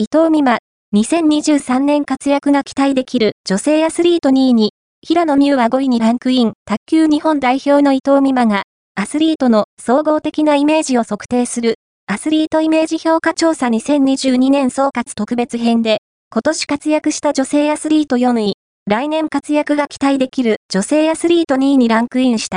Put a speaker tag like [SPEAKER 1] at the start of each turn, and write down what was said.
[SPEAKER 1] 伊藤美誠、2023年活躍が期待できる女性アスリート2位に、平野美宇は5位にランクイン、卓球日本代表の伊藤美誠が、アスリートの総合的なイメージを測定する、アスリートイメージ評価調査2022年総括特別編で、今年活躍した女性アスリート4位、来年活躍が期待できる女性アスリート2位にランクインした。